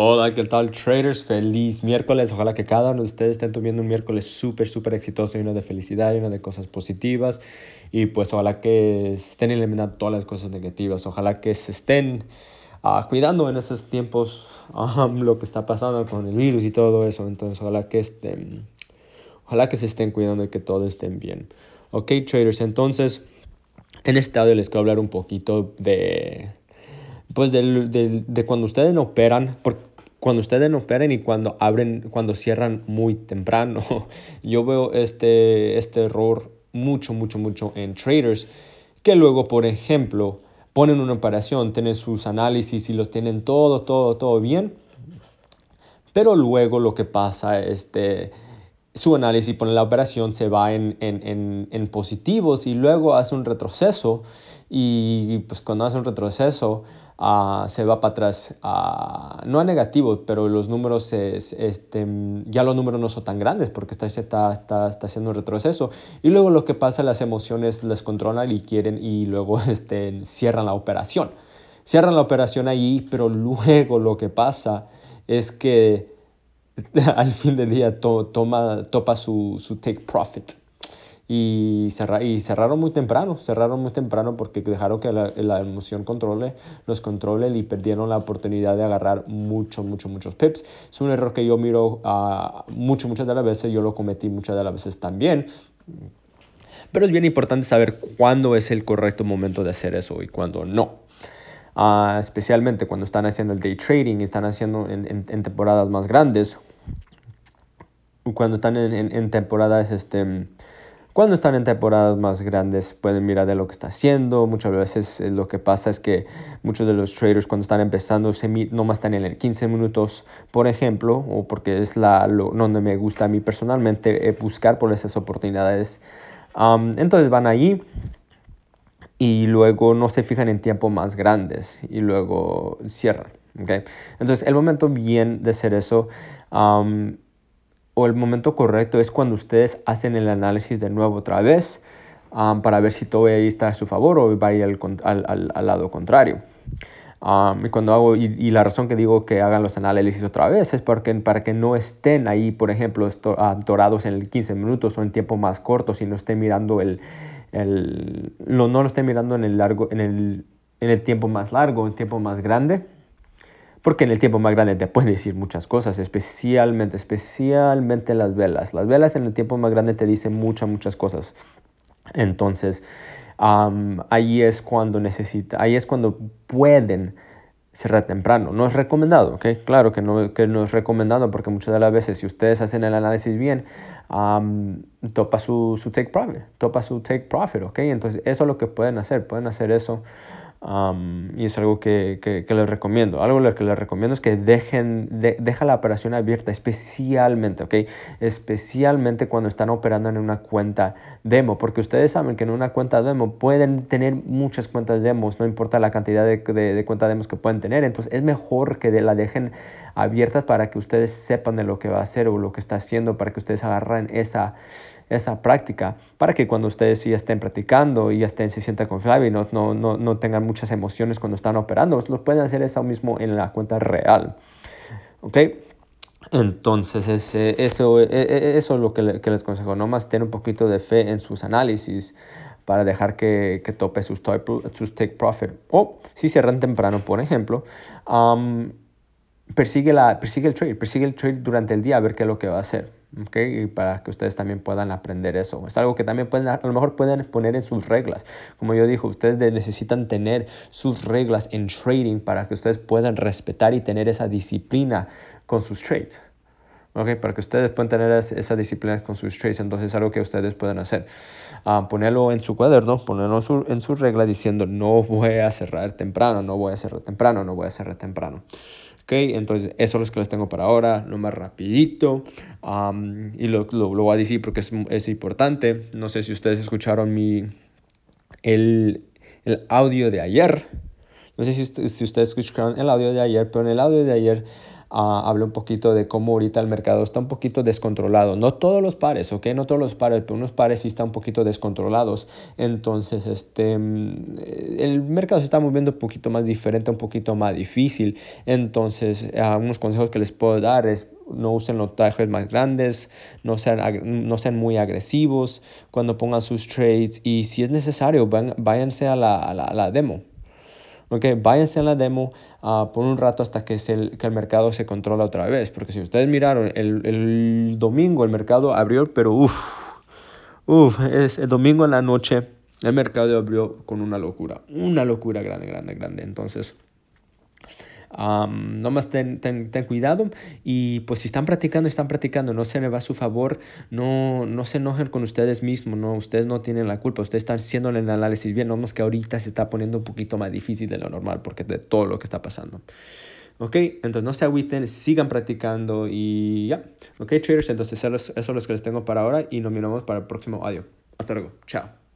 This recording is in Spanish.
Hola, ¿qué tal traders? Feliz miércoles. Ojalá que cada uno de ustedes estén teniendo un miércoles súper, súper exitoso, lleno de felicidad, lleno de cosas positivas. Y pues ojalá que estén eliminando todas las cosas negativas. Ojalá que se estén uh, cuidando en esos tiempos um, lo que está pasando con el virus y todo eso. Entonces ojalá que estén, ojalá que se estén cuidando y que todo estén bien. Ok, traders. Entonces, en este audio les quiero hablar un poquito de pues de, de cuando ustedes operan, porque cuando ustedes no operan y cuando abren, cuando cierran muy temprano. Yo veo este, este error mucho, mucho, mucho en traders que luego, por ejemplo, ponen una operación, tienen sus análisis y lo tienen todo, todo, todo bien. Pero luego lo que pasa es este, su análisis pone la operación se va en, en, en, en positivos y luego hace un retroceso y pues cuando hace un retroceso Ah, se va para atrás, uh, no a negativo, pero los números, este, ya los números no son tan grandes porque está, está, está, está, haciendo un retroceso. Y luego lo que pasa, las emociones les controlan y quieren y luego este, cierran la operación. Cierran la operación ahí, pero luego lo que pasa es que al fin del día toma, topa su, su take profit y, y cerraron muy temprano, cerraron muy temprano porque dejaron que la, emoción controle, los controle y perdieron la oportunidad de agarrar mucho, mucho, muchos pips. Es un error que yo miro uh, mucho, muchas de las veces, yo lo cometí muchas de las veces también. Pero es bien importante saber cuándo es el correcto momento de hacer eso y cuándo no. Uh, especialmente cuando están haciendo el day trading están haciendo en, en, temporadas más grandes. Cuando están en, en temporadas este, cuando están en temporadas más grandes pueden mirar de lo que está haciendo. Muchas veces eh, lo que pasa es que muchos de los traders cuando están empezando se nomás están en el 15 minutos, por ejemplo, o porque es la lo, donde me gusta a mí personalmente eh, buscar por esas oportunidades. entonces van allí y luego no se fijan en tiempos más grandes y luego cierran. ¿okay? Entonces el momento bien de hacer eso o el momento correcto es cuando ustedes hacen el análisis de nuevo otra vez para ver si todo está a su favor o va a ir al, al, al, lado contrario. Y, cuando hago, y, la razón que digo que hagan los análisis otra vez es porque, para que no estén ahí, por ejemplo, atorados en el 15 minutos o en tiempo más corto, si no estén mirando el, el no, no lo estén mirando en el, largo, en, el, en el tiempo más largo, en tiempo más grande porque en el tiempo más grande te puede decir muchas cosas, especialmente, especialmente las velas. Las velas en el tiempo más grande te dicen muchas, muchas cosas. Entonces, ahí es cuando necesita, ahí es cuando pueden cerrar temprano. No es recomendado, ¿ok? Claro que no, que no es recomendado porque muchas de las veces si ustedes hacen el análisis bien, topa su, su take profit, topa su take profit, ¿ok? Entonces eso es lo que pueden hacer, pueden hacer eso y es algo que, que, les recomiendo. Algo que les recomiendo es que dejen de, la operación abierta, especialmente, ¿ok? Especialmente cuando están operando en una cuenta demo, porque ustedes saben que en una cuenta demo pueden tener muchas cuentas demos, no importa la cantidad de, de, de cuentas demos que pueden tener. Entonces es mejor que la dejen abierta para que ustedes sepan de lo que va a hacer o lo que está haciendo, para que ustedes agarren esa esa práctica para que cuando ustedes ya estén practicando y estén, se sientan confiables y no, no, no, no, tengan muchas emociones cuando están operando, lo pueden hacer eso mismo en la cuenta real. ¿Ok? Entonces, ese, eso, e, e, eso es lo que, que les consejo. más tener un poquito de fe en sus análisis para dejar que, que tope sus, sus take profit. O si cierran temprano, por ejemplo, persigue, la, persigue el trade, persigue el trade durante el día a ver qué es lo que va a hacer. Okay, y para que ustedes también puedan aprender eso. Es algo que también pueden, a lo mejor pueden poner en sus reglas. Como yo dije, ustedes necesitan tener sus reglas en trading para que ustedes puedan respetar y tener esa disciplina con sus trades. Okay, para que ustedes puedan tener esa disciplina con sus trades, entonces es algo que ustedes pueden hacer. Uh, ponerlo en su cuaderno, ponerlo en su regla diciendo no voy a cerrar temprano, no voy a cerrar temprano, no voy a cerrar temprano. ¿Ok? Entonces, eso es lo que les tengo para ahora, lo más rapidito. y lo, lo, voy a decir porque es, es, importante. No sé si ustedes escucharon mi, el, el audio de ayer. No sé si, si, ustedes escucharon el audio de ayer, pero en el audio de ayer uh, un poquito de cómo ahorita el mercado está un poquito descontrolado. No todos los pares, ¿ok? No todos los pares, pero unos pares sí están un poquito descontrolados. Entonces, este, mm, el mercado se está moviendo un poquito más diferente, un poquito más difícil. Entonces, algunos consejos que les puedo dar es no usen los trajes más grandes, no sean, no sean muy agresivos cuando pongan sus trades y si es necesario, váyanse a la, a la demo. Ok, váyanse a la demo uh, por un rato hasta que, el, que el mercado se controla otra vez. Porque si ustedes miraron, el, el domingo el mercado abrió, pero uff, uff, es el domingo en la noche el mercado abrió con una locura, una locura grande, grande, grande. Entonces, Um, nomás ten, ten, ten, cuidado y pues si están practicando, están practicando, no se le va a su favor, no, no se enojen con ustedes mismos, no, ustedes no tienen la culpa, ustedes están haciendo el análisis bien, nomás que ahorita se está poniendo un poquito más difícil de lo normal porque de todo lo que está pasando. Ok, entonces no se agüiten, sigan practicando y ya. Ok, traders, entonces eso es lo que les tengo para ahora y nos miramos para el próximo audio. Hasta luego, chao.